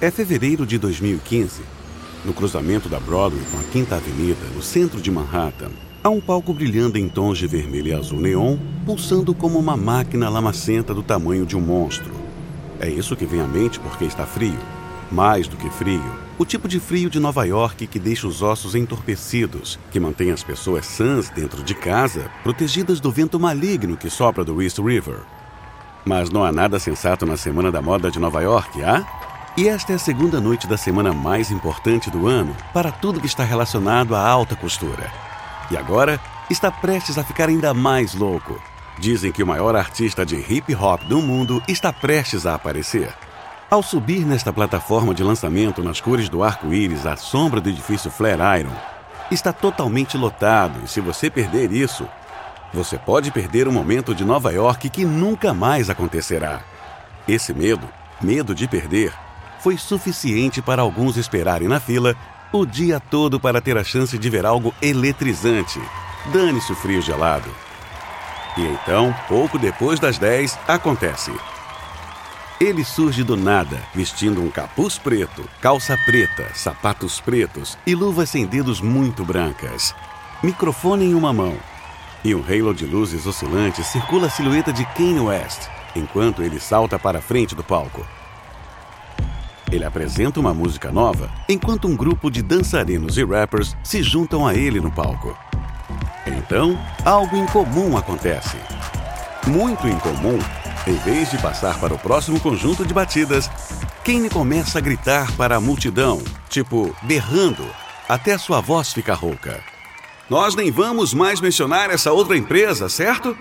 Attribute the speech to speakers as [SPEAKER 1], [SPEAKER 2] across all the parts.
[SPEAKER 1] É fevereiro de 2015. No cruzamento da Broadway com a Quinta Avenida, no centro de Manhattan, há um palco brilhando em tons de vermelho e azul neon, pulsando como uma máquina lamacenta do tamanho de um monstro. É isso que vem à mente porque está frio. Mais do que frio, o tipo de frio de Nova York que deixa os ossos entorpecidos, que mantém as pessoas sãs dentro de casa, protegidas do vento maligno que sopra do East River. Mas não há nada sensato na Semana da Moda de Nova York, há? E esta é a segunda noite da semana mais importante do ano para tudo que está relacionado à alta costura. E agora está prestes a ficar ainda mais louco. Dizem que o maior artista de hip hop do mundo está prestes a aparecer. Ao subir nesta plataforma de lançamento nas cores do arco-íris à sombra do edifício Flatiron, está totalmente lotado e se você perder isso, você pode perder um momento de Nova York que nunca mais acontecerá. Esse medo, medo de perder, foi suficiente para alguns esperarem na fila o dia todo para ter a chance de ver algo eletrizante. Dane-se o frio gelado. E então, pouco depois das 10, acontece. Ele surge do nada, vestindo um capuz preto, calça preta, sapatos pretos e luvas sem dedos muito brancas. Microfone em uma mão. E um halo de luzes oscilantes circula a silhueta de Kanye West, enquanto ele salta para a frente do palco. Ele apresenta uma música nova, enquanto um grupo de dançarinos e rappers se juntam a ele no palco. Então, algo incomum acontece. Muito incomum em vez de passar para o próximo conjunto de batidas, Kane começa a gritar para a multidão, tipo berrando, até sua voz ficar rouca. Nós nem vamos mais mencionar essa outra empresa, certo?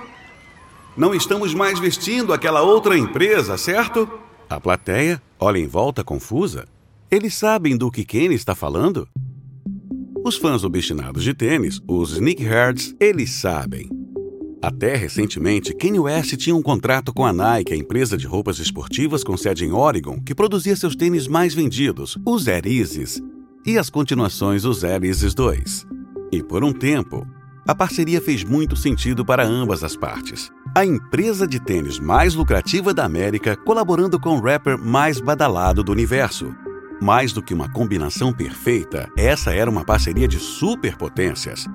[SPEAKER 1] Não estamos mais vestindo aquela outra empresa, certo? A plateia olha em volta confusa. Eles sabem do que Kane está falando? Os fãs obstinados de tênis, os sneakerheads, eles sabem. Até recentemente, Kanye West tinha um contrato com a Nike, a empresa de roupas esportivas com sede em Oregon, que produzia seus tênis mais vendidos, os Air Yeezys, e as continuações os Air Yeezys 2. E por um tempo, a parceria fez muito sentido para ambas as partes. A empresa de tênis mais lucrativa da América colaborando com o rapper mais badalado do universo. Mais do que uma combinação perfeita, essa era uma parceria de superpotências.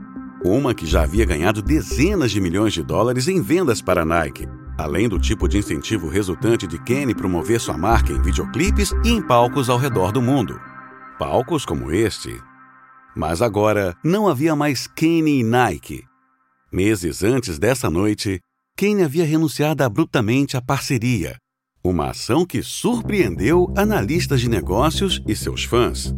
[SPEAKER 1] Uma que já havia ganhado dezenas de milhões de dólares em vendas para a Nike, além do tipo de incentivo resultante de Kenny promover sua marca em videoclipes e em palcos ao redor do mundo. Palcos como este. Mas agora não havia mais Kenny e Nike. Meses antes dessa noite, Kenny havia renunciado abruptamente à parceria, uma ação que surpreendeu analistas de negócios e seus fãs.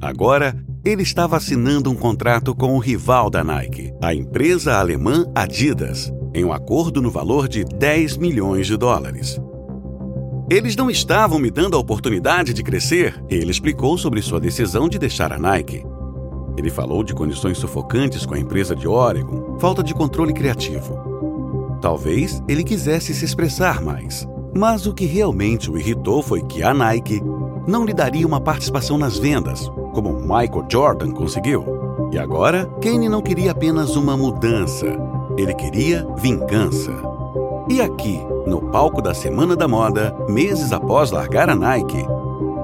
[SPEAKER 1] Agora, ele estava assinando um contrato com o rival da Nike, a empresa alemã Adidas, em um acordo no valor de 10 milhões de dólares. Eles não estavam me dando a oportunidade de crescer, ele explicou sobre sua decisão de deixar a Nike. Ele falou de condições sufocantes com a empresa de Oregon, falta de controle criativo. Talvez ele quisesse se expressar mais, mas o que realmente o irritou foi que a Nike não lhe daria uma participação nas vendas, como Michael Jordan conseguiu. E agora, Kane não queria apenas uma mudança, ele queria vingança. E aqui, no palco da Semana da Moda, meses após largar a Nike,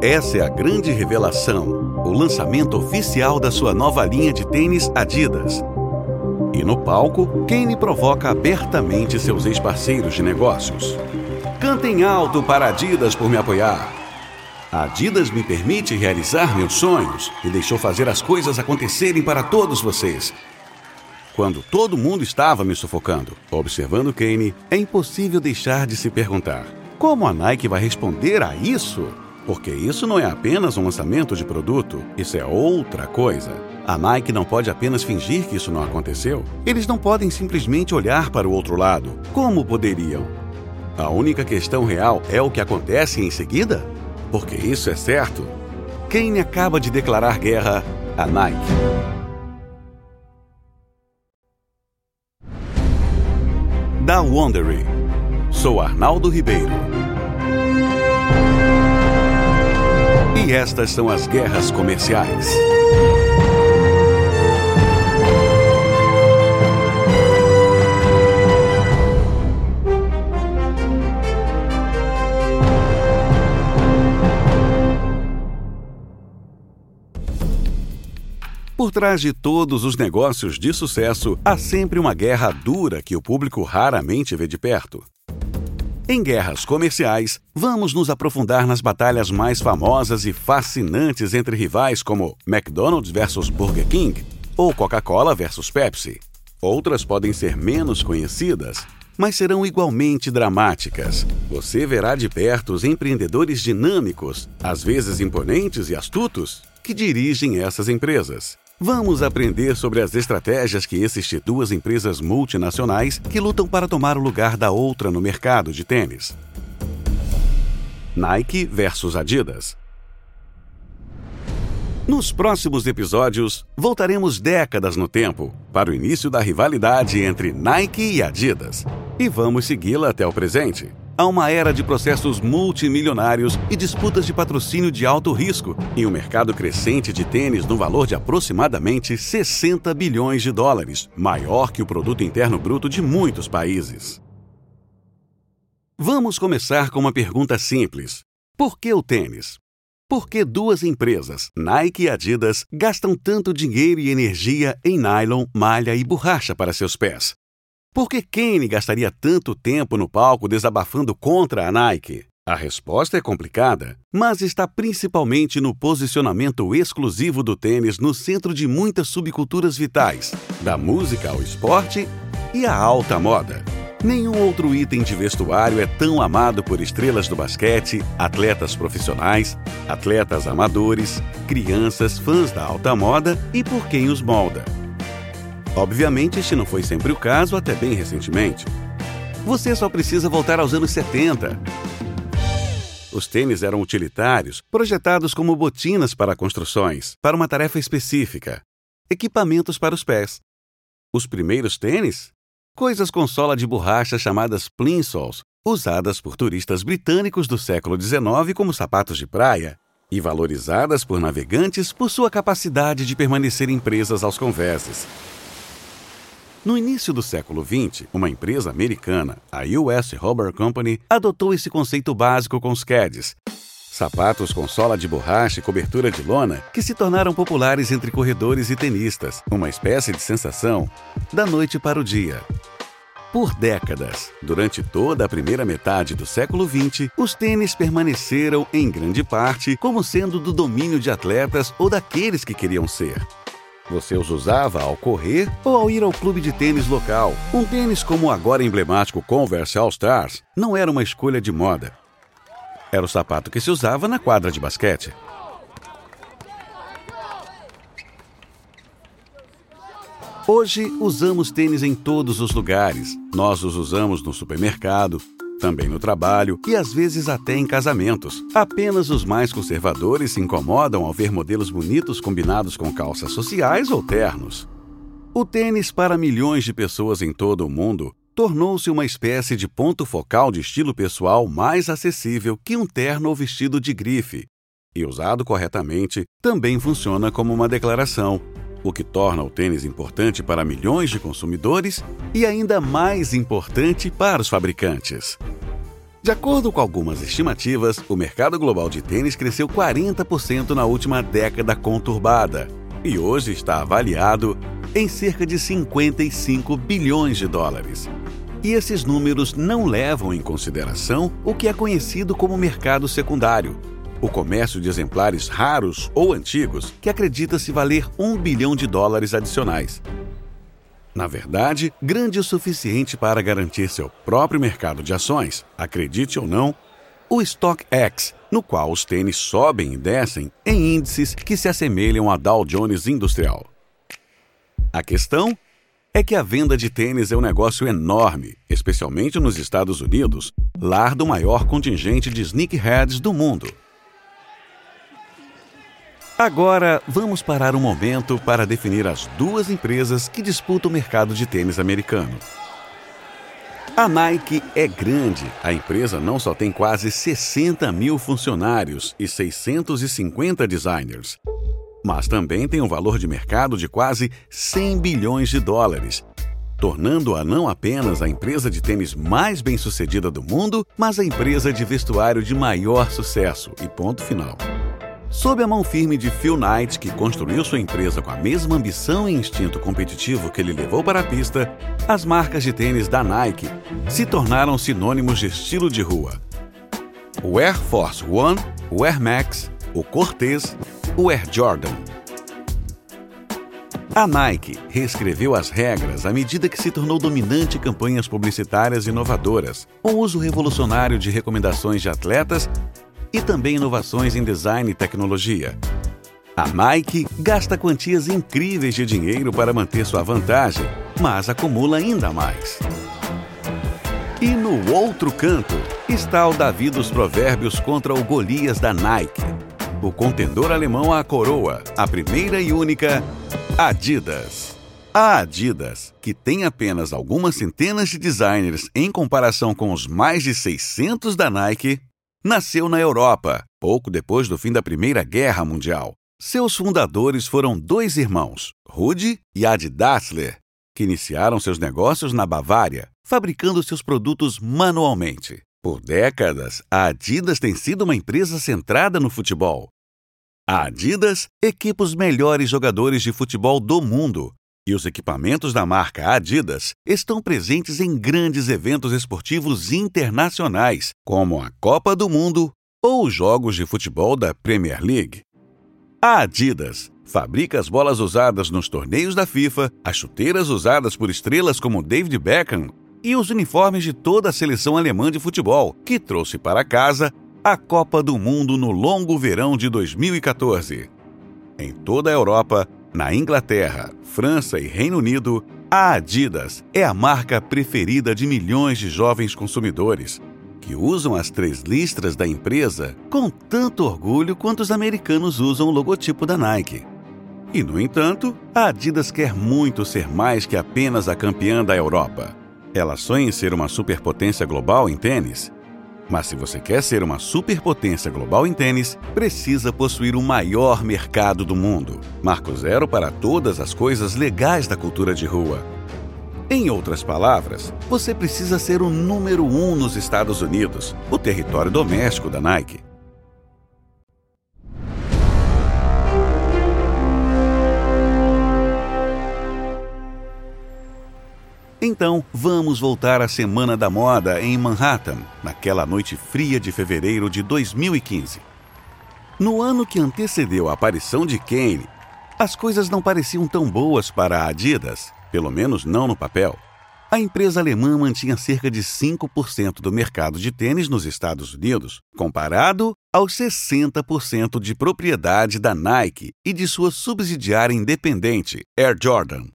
[SPEAKER 1] essa é a grande revelação, o lançamento oficial da sua nova linha de tênis Adidas. E no palco, Kane provoca abertamente seus ex-parceiros de negócios. Cantem alto para Adidas por me apoiar. A Adidas me permite realizar meus sonhos e deixou fazer as coisas acontecerem para todos vocês. Quando todo mundo estava me sufocando, observando Kane, é impossível deixar de se perguntar: como a Nike vai responder a isso? Porque isso não é apenas um lançamento de produto, isso é outra coisa. A Nike não pode apenas fingir que isso não aconteceu. Eles não podem simplesmente olhar para o outro lado. Como poderiam? A única questão real é o que acontece em seguida? porque isso é certo, Kane acaba de declarar guerra à Nike. Da Wondery. Sou Arnaldo Ribeiro. E estas são as guerras comerciais. Por trás de todos os negócios de sucesso, há sempre uma guerra dura que o público raramente vê de perto. Em guerras comerciais, vamos nos aprofundar nas batalhas mais famosas e fascinantes entre rivais como McDonald's versus Burger King ou Coca-Cola versus Pepsi. Outras podem ser menos conhecidas, mas serão igualmente dramáticas. Você verá de perto os empreendedores dinâmicos, às vezes imponentes e astutos, que dirigem essas empresas. Vamos aprender sobre as estratégias que existem duas empresas multinacionais que lutam para tomar o lugar da outra no mercado de tênis. Nike versus Adidas. Nos próximos episódios, voltaremos décadas no tempo para o início da rivalidade entre Nike e Adidas e vamos segui-la até o presente. Há uma era de processos multimilionários e disputas de patrocínio de alto risco e um mercado crescente de tênis no valor de aproximadamente 60 bilhões de dólares, maior que o produto interno bruto de muitos países. Vamos começar com uma pergunta simples: por que o tênis? Por que duas empresas, Nike e Adidas, gastam tanto dinheiro e energia em nylon, malha e borracha para seus pés? Por que Kane gastaria tanto tempo no palco desabafando contra a Nike? A resposta é complicada, mas está principalmente no posicionamento exclusivo do tênis no centro de muitas subculturas vitais, da música ao esporte e à alta moda. Nenhum outro item de vestuário é tão amado por estrelas do basquete, atletas profissionais, atletas amadores, crianças, fãs da alta moda e por quem os molda. Obviamente, este não foi sempre o caso até bem recentemente. Você só precisa voltar aos anos 70. Os tênis eram utilitários, projetados como botinas para construções, para uma tarefa específica. Equipamentos para os pés. Os primeiros tênis coisas com sola de borracha chamadas plinsolls, usadas por turistas britânicos do século XIX como sapatos de praia e valorizadas por navegantes por sua capacidade de permanecerem presas aos conveses. No início do século XX, uma empresa americana, a US Rubber Company, adotou esse conceito básico com os CADs, Sapatos com sola de borracha e cobertura de lona que se tornaram populares entre corredores e tenistas, uma espécie de sensação da noite para o dia. Por décadas, durante toda a primeira metade do século XX, os tênis permaneceram, em grande parte, como sendo do domínio de atletas ou daqueles que queriam ser. Você os usava ao correr ou ao ir ao clube de tênis local. Um tênis como o agora emblemático Converse All Stars não era uma escolha de moda, era o sapato que se usava na quadra de basquete. Hoje usamos tênis em todos os lugares. Nós os usamos no supermercado, também no trabalho e às vezes até em casamentos. Apenas os mais conservadores se incomodam ao ver modelos bonitos combinados com calças sociais ou ternos. O tênis para milhões de pessoas em todo o mundo tornou-se uma espécie de ponto focal de estilo pessoal mais acessível que um terno ou vestido de grife. E usado corretamente, também funciona como uma declaração, o que torna o tênis importante para milhões de consumidores e ainda mais importante para os fabricantes. De acordo com algumas estimativas, o mercado global de tênis cresceu 40% na última década conturbada e hoje está avaliado em cerca de 55 bilhões de dólares. E esses números não levam em consideração o que é conhecido como mercado secundário, o comércio de exemplares raros ou antigos que acredita-se valer um bilhão de dólares adicionais. Na verdade, grande o suficiente para garantir seu próprio mercado de ações, acredite ou não, o StockX, no qual os tênis sobem e descem em índices que se assemelham a Dow Jones Industrial. A questão é que a venda de tênis é um negócio enorme, especialmente nos Estados Unidos, lar do maior contingente de sneakerheads do mundo. Agora, vamos parar um momento para definir as duas empresas que disputam o mercado de tênis americano. A Nike é grande. A empresa não só tem quase 60 mil funcionários e 650 designers, mas também tem um valor de mercado de quase 100 bilhões de dólares, tornando-a não apenas a empresa de tênis mais bem-sucedida do mundo, mas a empresa de vestuário de maior sucesso. E ponto final. Sob a mão firme de Phil Knight, que construiu sua empresa com a mesma ambição e instinto competitivo que ele levou para a pista, as marcas de tênis da Nike se tornaram sinônimos de estilo de rua. O Air Force One, o Air Max, o Cortez, o Air Jordan. A Nike reescreveu as regras à medida que se tornou dominante em campanhas publicitárias inovadoras, com uso revolucionário de recomendações de atletas e também inovações em design e tecnologia. A Nike gasta quantias incríveis de dinheiro para manter sua vantagem, mas acumula ainda mais. E no outro canto está o Davi dos provérbios contra o Golias da Nike. O contendor alemão à coroa, a primeira e única Adidas. A Adidas, que tem apenas algumas centenas de designers em comparação com os mais de 600 da Nike, nasceu na Europa, pouco depois do fim da Primeira Guerra Mundial. Seus fundadores foram dois irmãos, Rudi e Adi Dassler, que iniciaram seus negócios na Bavária, fabricando seus produtos manualmente. Por décadas, a Adidas tem sido uma empresa centrada no futebol. A Adidas equipa os melhores jogadores de futebol do mundo, e os equipamentos da marca Adidas estão presentes em grandes eventos esportivos internacionais, como a Copa do Mundo ou os jogos de futebol da Premier League. A Adidas fabrica as bolas usadas nos torneios da FIFA, as chuteiras usadas por estrelas como David Beckham e os uniformes de toda a seleção alemã de futebol, que trouxe para casa a Copa do Mundo no longo verão de 2014. Em toda a Europa, na Inglaterra, França e Reino Unido, a Adidas é a marca preferida de milhões de jovens consumidores que usam as três listras da empresa com tanto orgulho quanto os americanos usam o logotipo da Nike. E, no entanto, a Adidas quer muito ser mais que apenas a campeã da Europa. Ela sonha em ser uma superpotência global em tênis mas se você quer ser uma superpotência global em tênis, precisa possuir o maior mercado do mundo. Marco zero para todas as coisas legais da cultura de rua. Em outras palavras, você precisa ser o número um nos Estados Unidos, o território doméstico da Nike. Então, vamos voltar à Semana da Moda em Manhattan, naquela noite fria de fevereiro de 2015. No ano que antecedeu a aparição de Kane, as coisas não pareciam tão boas para a Adidas, pelo menos não no papel. A empresa alemã mantinha cerca de 5% do mercado de tênis nos Estados Unidos, comparado aos 60% de propriedade da Nike e de sua subsidiária independente, Air Jordan.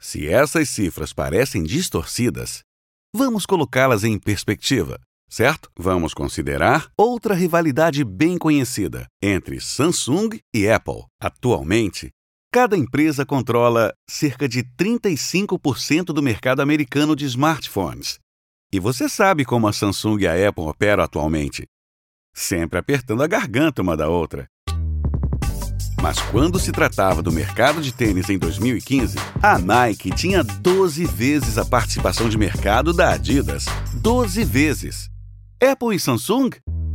[SPEAKER 1] Se essas cifras parecem distorcidas, vamos colocá-las em perspectiva, certo? Vamos considerar outra rivalidade bem conhecida entre Samsung e Apple. Atualmente, cada empresa controla cerca de 35% do mercado americano de smartphones. E você sabe como a Samsung e a Apple operam atualmente? Sempre apertando a garganta uma da outra. Mas quando se tratava do mercado de tênis em 2015, a Nike tinha 12 vezes a participação de mercado da Adidas. 12 vezes. Apple e Samsung?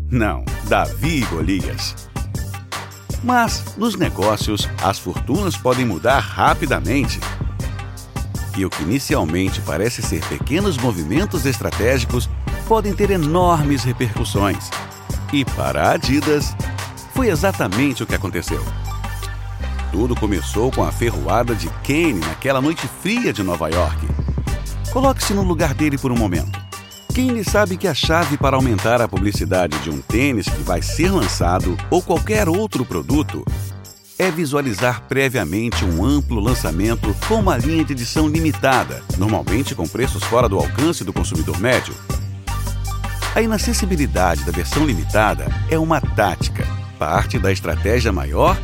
[SPEAKER 1] Não, Davi e Golias. Mas, nos negócios, as fortunas podem mudar rapidamente. E o que inicialmente parece ser pequenos movimentos estratégicos podem ter enormes repercussões. E para a Adidas, foi exatamente o que aconteceu. Tudo começou com a ferroada de Kane naquela noite fria de Nova York. Coloque-se no lugar dele por um momento. Kane sabe que a chave para aumentar a publicidade de um tênis que vai ser lançado ou qualquer outro produto é visualizar previamente um amplo lançamento com uma linha de edição limitada, normalmente com preços fora do alcance do consumidor médio. A inacessibilidade da versão limitada é uma tática, parte da estratégia maior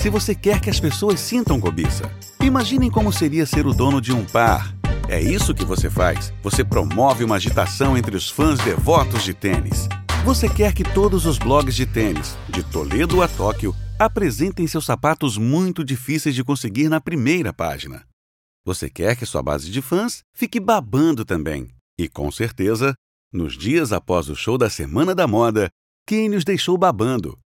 [SPEAKER 1] se você quer que as pessoas sintam cobiça. Imaginem como seria ser o dono de um par. É isso que você faz. Você promove uma agitação entre os fãs devotos de tênis. Você quer que todos os blogs de tênis, de Toledo a Tóquio, apresentem seus sapatos muito difíceis de conseguir na primeira página. Você quer que sua base de fãs fique babando também. E com certeza, nos dias após o show da Semana da Moda, os deixou babando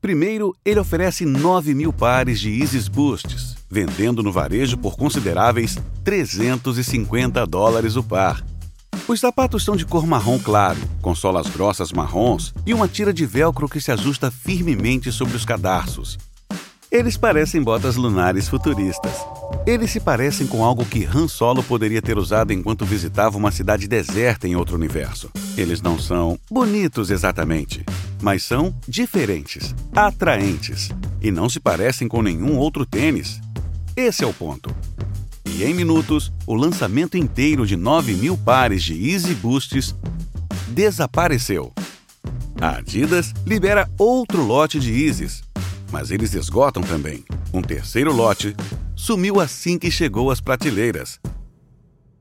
[SPEAKER 1] Primeiro, ele oferece 9 mil pares de Isis Boosts, vendendo no varejo por consideráveis 350 dólares o par. Os sapatos são de cor marrom claro, com solas grossas marrons e uma tira de velcro que se ajusta firmemente sobre os cadarços. Eles parecem botas lunares futuristas. Eles se parecem com algo que Han Solo poderia ter usado enquanto visitava uma cidade deserta em outro universo. Eles não são bonitos exatamente, mas são diferentes, atraentes e não se parecem com nenhum outro tênis. Esse é o ponto. E em minutos, o lançamento inteiro de 9 mil pares de Easy Boosts desapareceu. A Adidas libera outro lote de Yeezys, mas eles esgotam também. Um terceiro lote sumiu assim que chegou às prateleiras.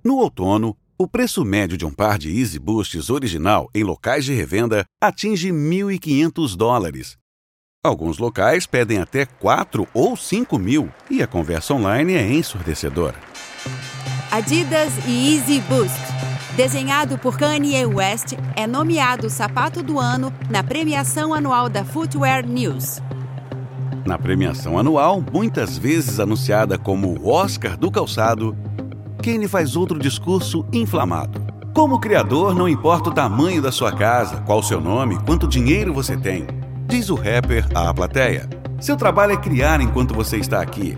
[SPEAKER 1] No outono, o preço médio de um par de Easy Boosts original em locais de revenda atinge 1.500 dólares. Alguns locais pedem até 4 ou 5 mil e a conversa online é ensurdecedora.
[SPEAKER 2] Adidas e Easy Boost. Desenhado por Kanye West, é nomeado sapato do ano na premiação anual da Footwear News.
[SPEAKER 1] Na premiação anual, muitas vezes anunciada como o Oscar do calçado, Kanye faz outro discurso inflamado. Como criador, não importa o tamanho da sua casa, qual seu nome, quanto dinheiro você tem, diz o rapper à plateia. Seu trabalho é criar enquanto você está aqui.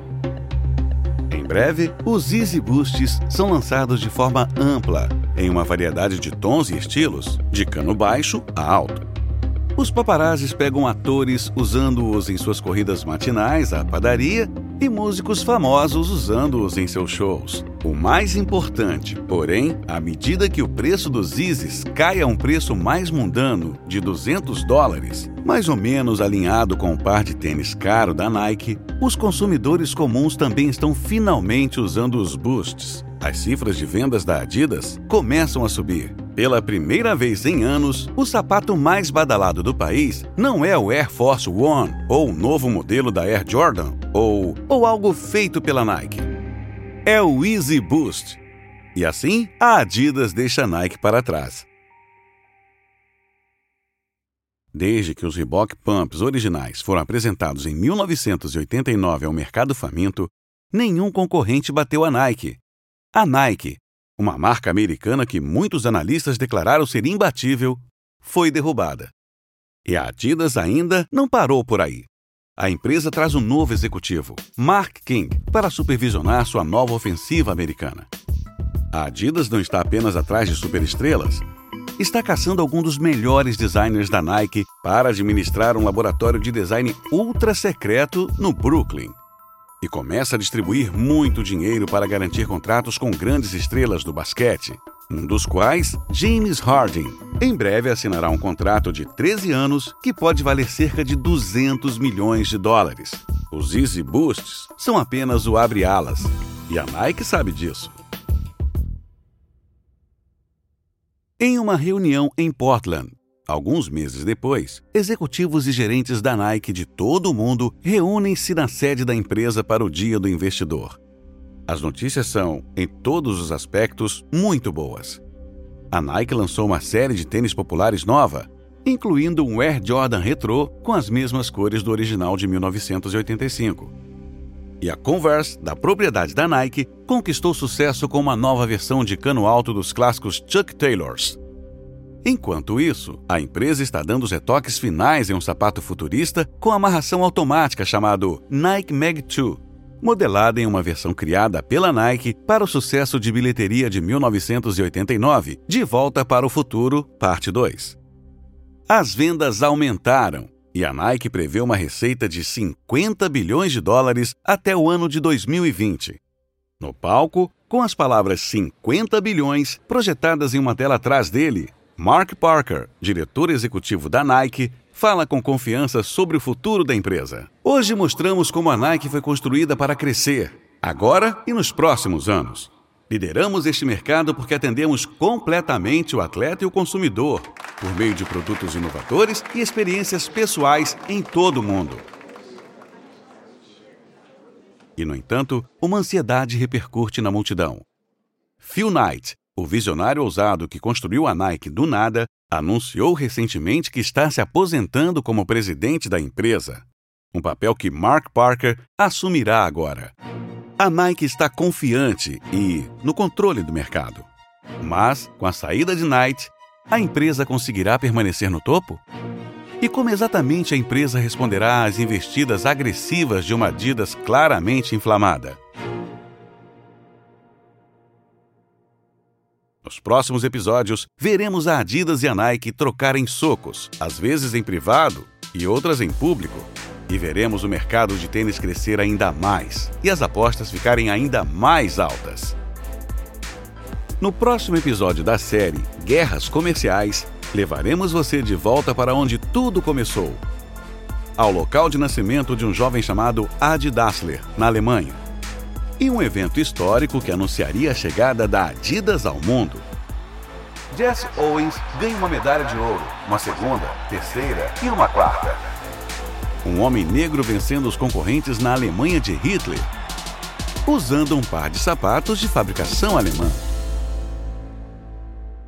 [SPEAKER 1] Em breve, os Easy Boosts são lançados de forma ampla, em uma variedade de tons e estilos, de cano baixo a alto. Os paparazzis pegam atores usando-os em suas corridas matinais à padaria e músicos famosos usando-os em seus shows. O mais importante, porém, à medida que o preço dos Yeezys cai a um preço mais mundano, de 200 dólares, mais ou menos alinhado com o par de tênis caro da Nike, os consumidores comuns também estão finalmente usando os boosts. As cifras de vendas da Adidas começam a subir. Pela primeira vez em anos, o sapato mais badalado do país não é o Air Force One, ou o novo modelo da Air Jordan, ou, ou algo feito pela Nike. É o Easy Boost. E assim, a Adidas deixa a Nike para trás. Desde que os Reebok Pumps originais foram apresentados em 1989 ao mercado faminto, nenhum concorrente bateu a Nike. A Nike, uma marca americana que muitos analistas declararam ser imbatível, foi derrubada. E a Adidas ainda não parou por aí. A empresa traz um novo executivo, Mark King, para supervisionar sua nova ofensiva americana. A Adidas não está apenas atrás de superestrelas, está caçando alguns dos melhores designers da Nike para administrar um laboratório de design ultra secreto no Brooklyn e começa a distribuir muito dinheiro para garantir contratos com grandes estrelas do basquete, um dos quais James Harden. Em breve assinará um contrato de 13 anos que pode valer cerca de 200 milhões de dólares. Os Easy Boosts são apenas o abre-alas, e a Nike sabe disso. Em uma reunião em Portland, Alguns meses depois, executivos e gerentes da Nike de todo o mundo reúnem-se na sede da empresa para o Dia do Investidor. As notícias são, em todos os aspectos, muito boas. A Nike lançou uma série de tênis populares nova, incluindo um Air Jordan Retro com as mesmas cores do original de 1985. E a Converse, da propriedade da Nike, conquistou sucesso com uma nova versão de cano alto dos clássicos Chuck Taylors, Enquanto isso, a empresa está dando os retoques finais em um sapato futurista com amarração automática chamado Nike Mag 2, modelada em uma versão criada pela Nike para o sucesso de bilheteria de 1989, De Volta para o Futuro, Parte 2. As vendas aumentaram e a Nike prevê uma receita de 50 bilhões de dólares até o ano de 2020. No palco, com as palavras 50 bilhões projetadas em uma tela atrás dele, Mark Parker, diretor executivo da Nike, fala com confiança sobre o futuro da empresa. Hoje mostramos como a Nike foi construída para crescer, agora e nos próximos anos. Lideramos este mercado porque atendemos completamente o atleta e o consumidor, por meio de produtos inovadores e experiências pessoais em todo o mundo. E, no entanto, uma ansiedade repercute na multidão. Phil Knight, o visionário ousado que construiu a Nike do nada anunciou recentemente que está se aposentando como presidente da empresa, um papel que Mark Parker assumirá agora. A Nike está confiante e no controle do mercado. Mas, com a saída de Knight, a empresa conseguirá permanecer no topo? E como exatamente a empresa responderá às investidas agressivas de uma Adidas claramente inflamada? Nos próximos episódios, veremos a Adidas e a Nike trocarem socos, às vezes em privado e outras em público. E veremos o mercado de tênis crescer ainda mais e as apostas ficarem ainda mais altas. No próximo episódio da série Guerras Comerciais, levaremos você de volta para onde tudo começou ao local de nascimento de um jovem chamado Adi Dassler, na Alemanha e um evento histórico que anunciaria a chegada da Adidas ao mundo. Jesse Owens ganha uma medalha de ouro, uma segunda, terceira e uma quarta. Um homem negro vencendo os concorrentes na Alemanha de Hitler, usando um par de sapatos de fabricação alemã.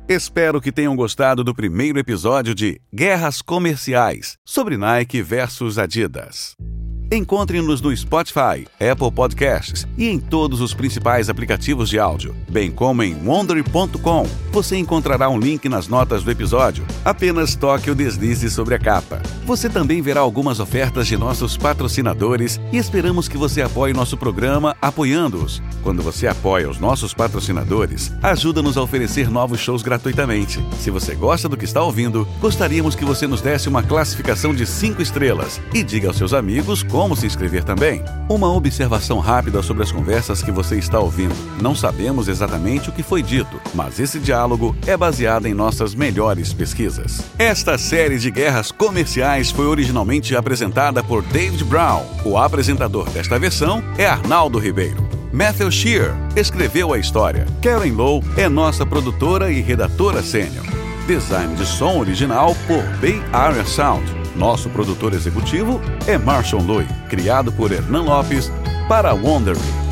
[SPEAKER 1] Espero que tenham gostado do primeiro episódio de Guerras Comerciais sobre Nike versus Adidas. Encontre-nos no Spotify, Apple Podcasts e em todos os principais aplicativos de áudio, bem como em wondery.com. Você encontrará um link nas notas do episódio. Apenas toque ou deslize sobre a capa. Você também verá algumas ofertas de nossos patrocinadores e esperamos que você apoie nosso programa apoiando-os. Quando você apoia os nossos patrocinadores, ajuda-nos a oferecer novos shows gratuitamente. Se você gosta do que está ouvindo, gostaríamos que você nos desse uma classificação de 5 estrelas e diga aos seus amigos como se inscrever também. Uma observação rápida sobre as conversas que você está ouvindo. Não sabemos exatamente o que foi dito, mas esse diálogo é baseado em nossas melhores pesquisas. Esta série de guerras comerciais foi originalmente apresentada por David Brown. O apresentador desta versão é Arnaldo Ribeiro. Matthew Shear escreveu a história. Karen Lowe é nossa produtora e redatora sênior. Design de som original por Bay Area Sound. Nosso produtor executivo é Marshall Lui, criado por Hernan Lopes para Wondery.